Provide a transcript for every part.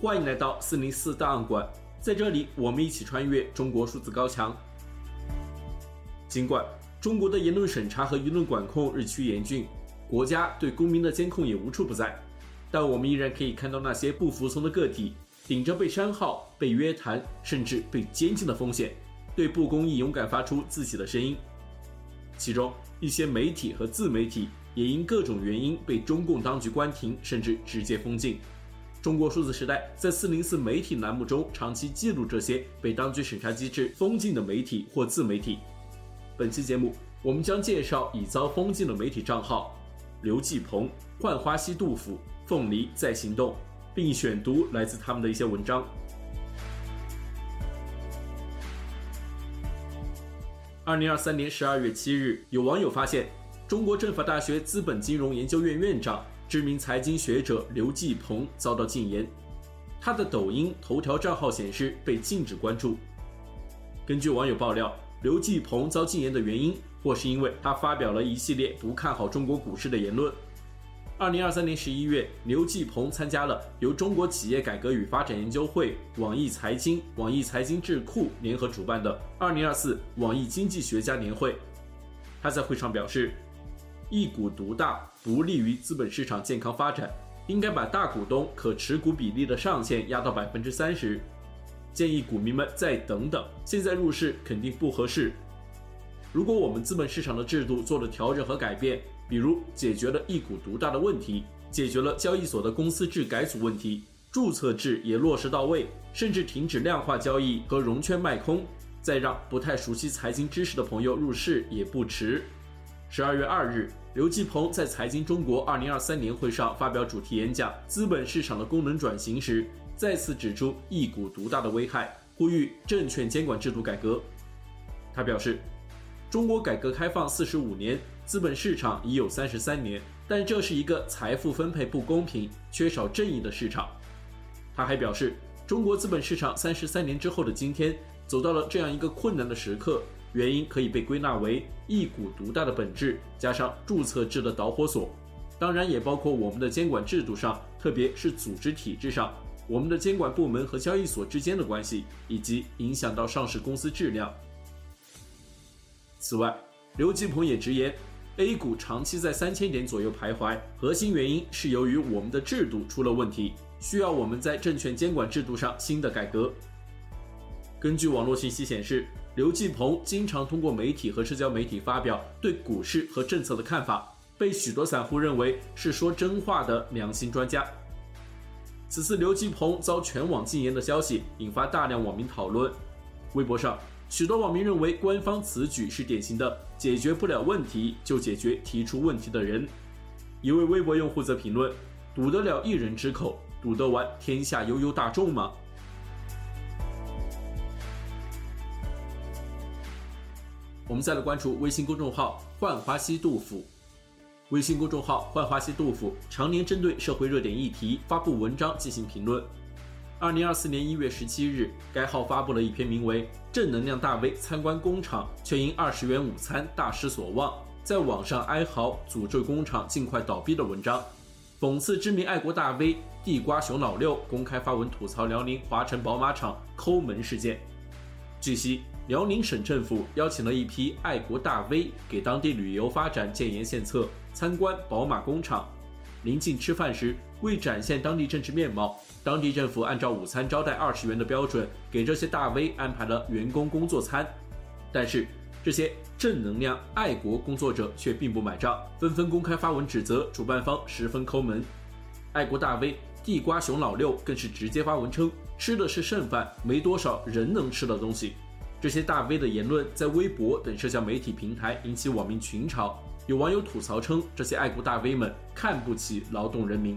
欢迎来到四零四档案馆，在这里，我们一起穿越中国数字高墙。尽管中国的言论审查和舆论管控日趋严峻，国家对公民的监控也无处不在，但我们依然可以看到那些不服从的个体，顶着被删号、被约谈，甚至被监禁的风险，对不公义勇敢发出自己的声音。其中一些媒体和自媒体也因各种原因被中共当局关停，甚至直接封禁。中国数字时代在四零四媒体栏目中长期记录这些被当局审查机制封禁的媒体或自媒体。本期节目，我们将介绍已遭封禁的媒体账号：刘继鹏、浣花溪杜甫、凤梨在行动，并选读来自他们的一些文章。二零二三年十二月七日，有网友发现，中国政法大学资本金融研究院院长。知名财经学者刘继鹏遭到禁言，他的抖音头条账号显示被禁止关注。根据网友爆料，刘继鹏遭禁言的原因，或是因为他发表了一系列不看好中国股市的言论。二零二三年十一月，刘继鹏参加了由中国企业改革与发展研究会、网易财经、网易财经智库联合主办的二零二四网易经济学家年会，他在会上表示。一股独大不利于资本市场健康发展，应该把大股东可持股比例的上限压到百分之三十。建议股民们再等等，现在入市肯定不合适。如果我们资本市场的制度做了调整和改变，比如解决了一股独大的问题，解决了交易所的公司制改组问题，注册制也落实到位，甚至停止量化交易和融券卖空，再让不太熟悉财经知识的朋友入市也不迟。十二月二日，刘继鹏在财经中国二零二三年会上发表主题演讲《资本市场的功能转型》时，再次指出一股独大的危害，呼吁证券监管制度改革。他表示，中国改革开放四十五年，资本市场已有三十三年，但这是一个财富分配不公平、缺少正义的市场。他还表示，中国资本市场三十三年之后的今天，走到了这样一个困难的时刻。原因可以被归纳为一股独大的本质，加上注册制的导火索，当然也包括我们的监管制度上，特别是组织体制上，我们的监管部门和交易所之间的关系，以及影响到上市公司质量。此外，刘继鹏也直言，A 股长期在三千点左右徘徊，核心原因是由于我们的制度出了问题，需要我们在证券监管制度上新的改革。根据网络信息显示，刘继鹏经常通过媒体和社交媒体发表对股市和政策的看法，被许多散户认为是说真话的良心专家。此次刘继鹏遭全网禁言的消息引发大量网民讨论。微博上，许多网民认为官方此举是典型的解决不了问题就解决提出问题的人。一位微博用户则评论：“堵得了一人之口，堵得完天下悠悠大众吗？”我们再来关注微信公众号“浣花溪杜甫”。微信公众号“浣花溪杜甫”常年针对社会热点议题发布文章进行评论。二零二四年一月十七日，该号发布了一篇名为《正能量大 V 参观工厂却因二十元午餐大失所望，在网上哀嚎诅咒工厂尽快倒闭》的文章，讽刺知名爱国大 V 地瓜熊老六公开发文吐槽辽宁华晨宝马厂抠门事件。据悉，辽宁省政府邀请了一批爱国大 V 给当地旅游发展建言献策，参观宝马工厂。临近吃饭时，为展现当地政治面貌，当地政府按照午餐招待二十元的标准，给这些大 V 安排了员工工作餐。但是，这些正能量爱国工作者却并不买账，纷纷公开发文指责主办方十分抠门。爱国大 V 地瓜熊老六更是直接发文称，吃的是剩饭，没多少人能吃的东西。这些大 V 的言论在微博等社交媒体平台引起网民群嘲，有网友吐槽称，这些爱国大 V 们看不起劳动人民。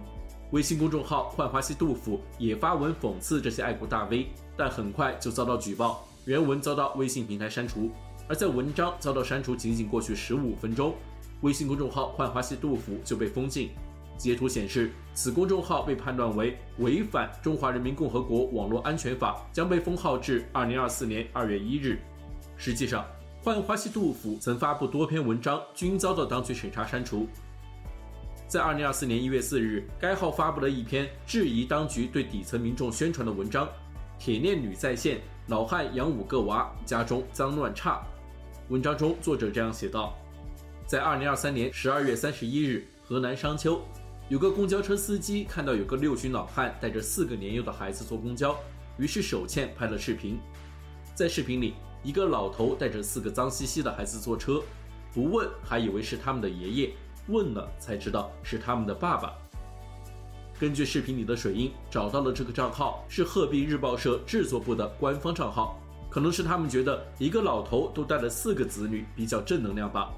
微信公众号“浣花溪杜甫”也发文讽刺这些爱国大 V，但很快就遭到举报，原文遭到微信平台删除。而在文章遭到删除仅仅过去十五分钟，微信公众号“浣花溪杜甫”就被封禁。截图显示，此公众号被判断为违反《中华人民共和国网络安全法》，将被封号至二零二四年二月一日。实际上，浣花溪杜甫曾发布多篇文章，均遭到当局审查删除。在二零二四年一月四日，该号发布了一篇质疑当局对底层民众宣传的文章。铁链女再现，老汉养五个娃，家中脏乱差。文章中，作者这样写道：在二零二三年十二月三十一日，河南商丘，有个公交车司机看到有个六旬老汉带着四个年幼的孩子坐公交，于是手欠拍了视频。在视频里，一个老头带着四个脏兮兮的孩子坐车，不问还以为是他们的爷爷，问了才知道是他们的爸爸。根据视频里的水印，找到了这个账号是鹤壁日报社制作部的官方账号，可能是他们觉得一个老头都带了四个子女比较正能量吧。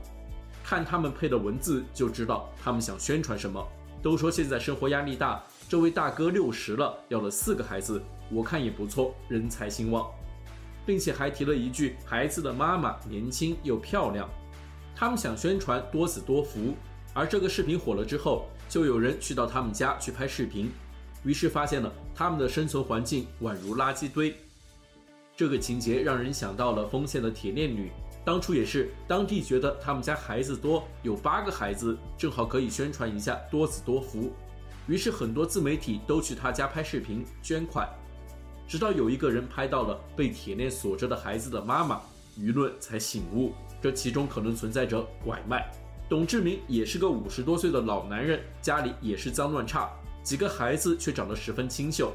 看他们配的文字就知道他们想宣传什么。都说现在生活压力大，这位大哥六十了，要了四个孩子，我看也不错，人才兴旺，并且还提了一句孩子的妈妈年轻又漂亮。他们想宣传多子多福，而这个视频火了之后，就有人去到他们家去拍视频，于是发现了他们的生存环境宛如垃圾堆。这个情节让人想到了丰县的铁链女。当初也是，当地觉得他们家孩子多，有八个孩子，正好可以宣传一下多子多福，于是很多自媒体都去他家拍视频捐款。直到有一个人拍到了被铁链锁着的孩子的妈妈，舆论才醒悟，这其中可能存在着拐卖。董志明也是个五十多岁的老男人，家里也是脏乱差，几个孩子却长得十分清秀。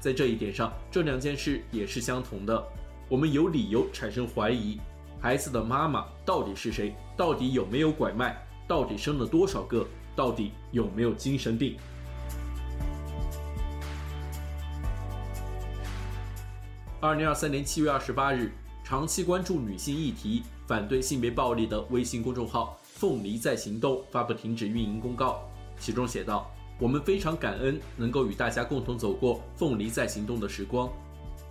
在这一点上，这两件事也是相同的，我们有理由产生怀疑。孩子的妈妈到底是谁？到底有没有拐卖？到底生了多少个？到底有没有精神病？二零二三年七月二十八日，长期关注女性议题、反对性别暴力的微信公众号“凤梨在行动”发布停止运营公告，其中写道：“我们非常感恩能够与大家共同走过‘凤梨在行动’的时光。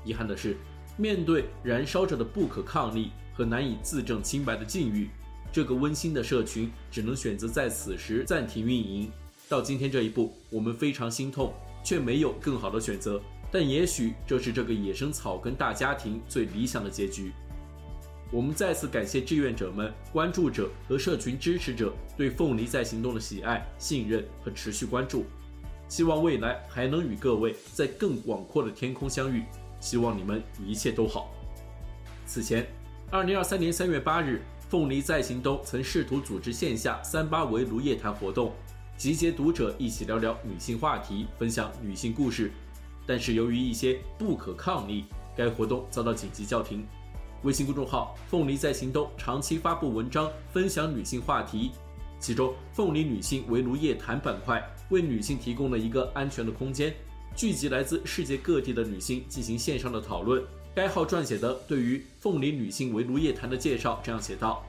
遗憾的是，面对燃烧着的不可抗力。”和难以自证清白的境遇，这个温馨的社群只能选择在此时暂停运营。到今天这一步，我们非常心痛，却没有更好的选择。但也许这是这个野生草根大家庭最理想的结局。我们再次感谢志愿者们、关注者和社群支持者对“凤梨在行动”的喜爱、信任和持续关注。希望未来还能与各位在更广阔的天空相遇。希望你们一切都好。此前。二零二三年三月八日，凤梨在行动曾试图组织线下“三八围炉夜谈”活动，集结读者一起聊聊女性话题，分享女性故事。但是由于一些不可抗力，该活动遭到紧急叫停。微信公众号“凤梨在行动”长期发布文章，分享女性话题，其中“凤梨女性围炉夜谈”板块为女性提供了一个安全的空间，聚集来自世界各地的女性进行线上的讨论。该号撰写的对于凤梨女性围炉夜谈的介绍这样写道：“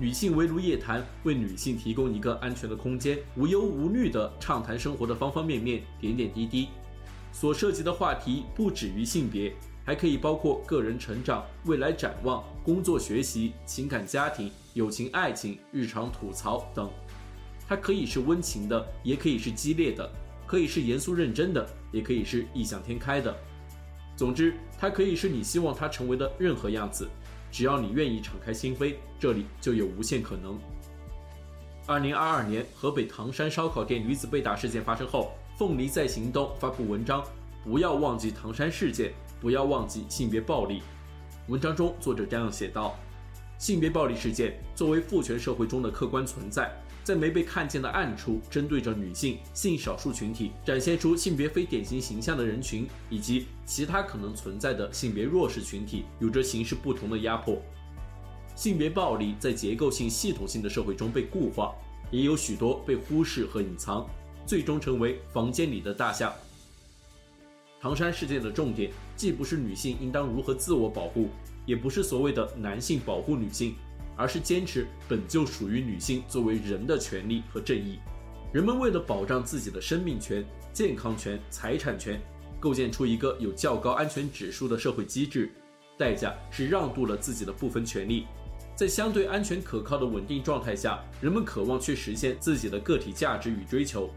女性围炉夜谈为女性提供一个安全的空间，无忧无虑地畅谈生活的方方面面、点点滴滴。所涉及的话题不止于性别，还可以包括个人成长、未来展望、工作学习、情感家庭、友情爱情、日常吐槽等。它可以是温情的，也可以是激烈的；可以是严肃认真的，也可以是异想天开的。”总之，它可以是你希望它成为的任何样子，只要你愿意敞开心扉，这里就有无限可能。二零二二年，河北唐山烧烤店女子被打事件发生后，凤梨在行动发布文章，不要忘记唐山事件，不要忘记性别暴力。文章中，作者这样写道：性别暴力事件作为父权社会中的客观存在。在没被看见的暗处，针对着女性、性少数群体，展现出性别非典型形象的人群，以及其他可能存在的性别弱势群体，有着形式不同的压迫。性别暴力在结构性、系统性的社会中被固化，也有许多被忽视和隐藏，最终成为房间里的大象。唐山事件的重点，既不是女性应当如何自我保护，也不是所谓的男性保护女性。而是坚持本就属于女性作为人的权利和正义。人们为了保障自己的生命权、健康权、财产权，构建出一个有较高安全指数的社会机制，代价是让渡了自己的部分权利。在相对安全可靠的稳定状态下，人们渴望去实现自己的个体价值与追求。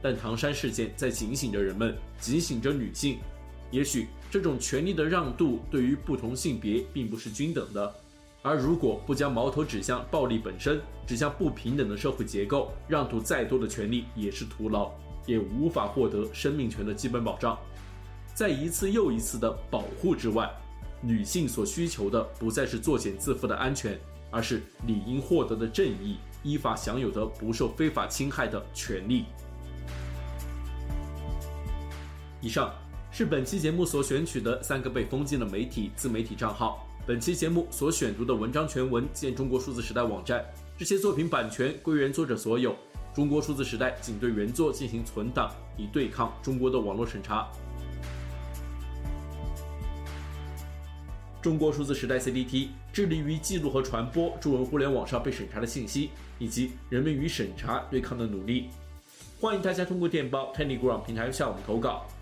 但唐山事件在警醒着人们，警醒着女性。也许这种权利的让渡对于不同性别并不是均等的。而如果不将矛头指向暴力本身，指向不平等的社会结构，让渡再多的权利也是徒劳，也无法获得生命权的基本保障。在一次又一次的保护之外，女性所需求的不再是作茧自缚的安全，而是理应获得的正义，依法享有的不受非法侵害的权利。以上是本期节目所选取的三个被封禁的媒体自媒体账号。本期节目所选读的文章全文见中国数字时代网站。这些作品版权归原作者所有。中国数字时代仅对原作进行存档，以对抗中国的网络审查。中国数字时代 CDT 致力于记录和传播中文互联网上被审查的信息，以及人们与审查对抗的努力。欢迎大家通过电报 Telegram 平台向我们投稿，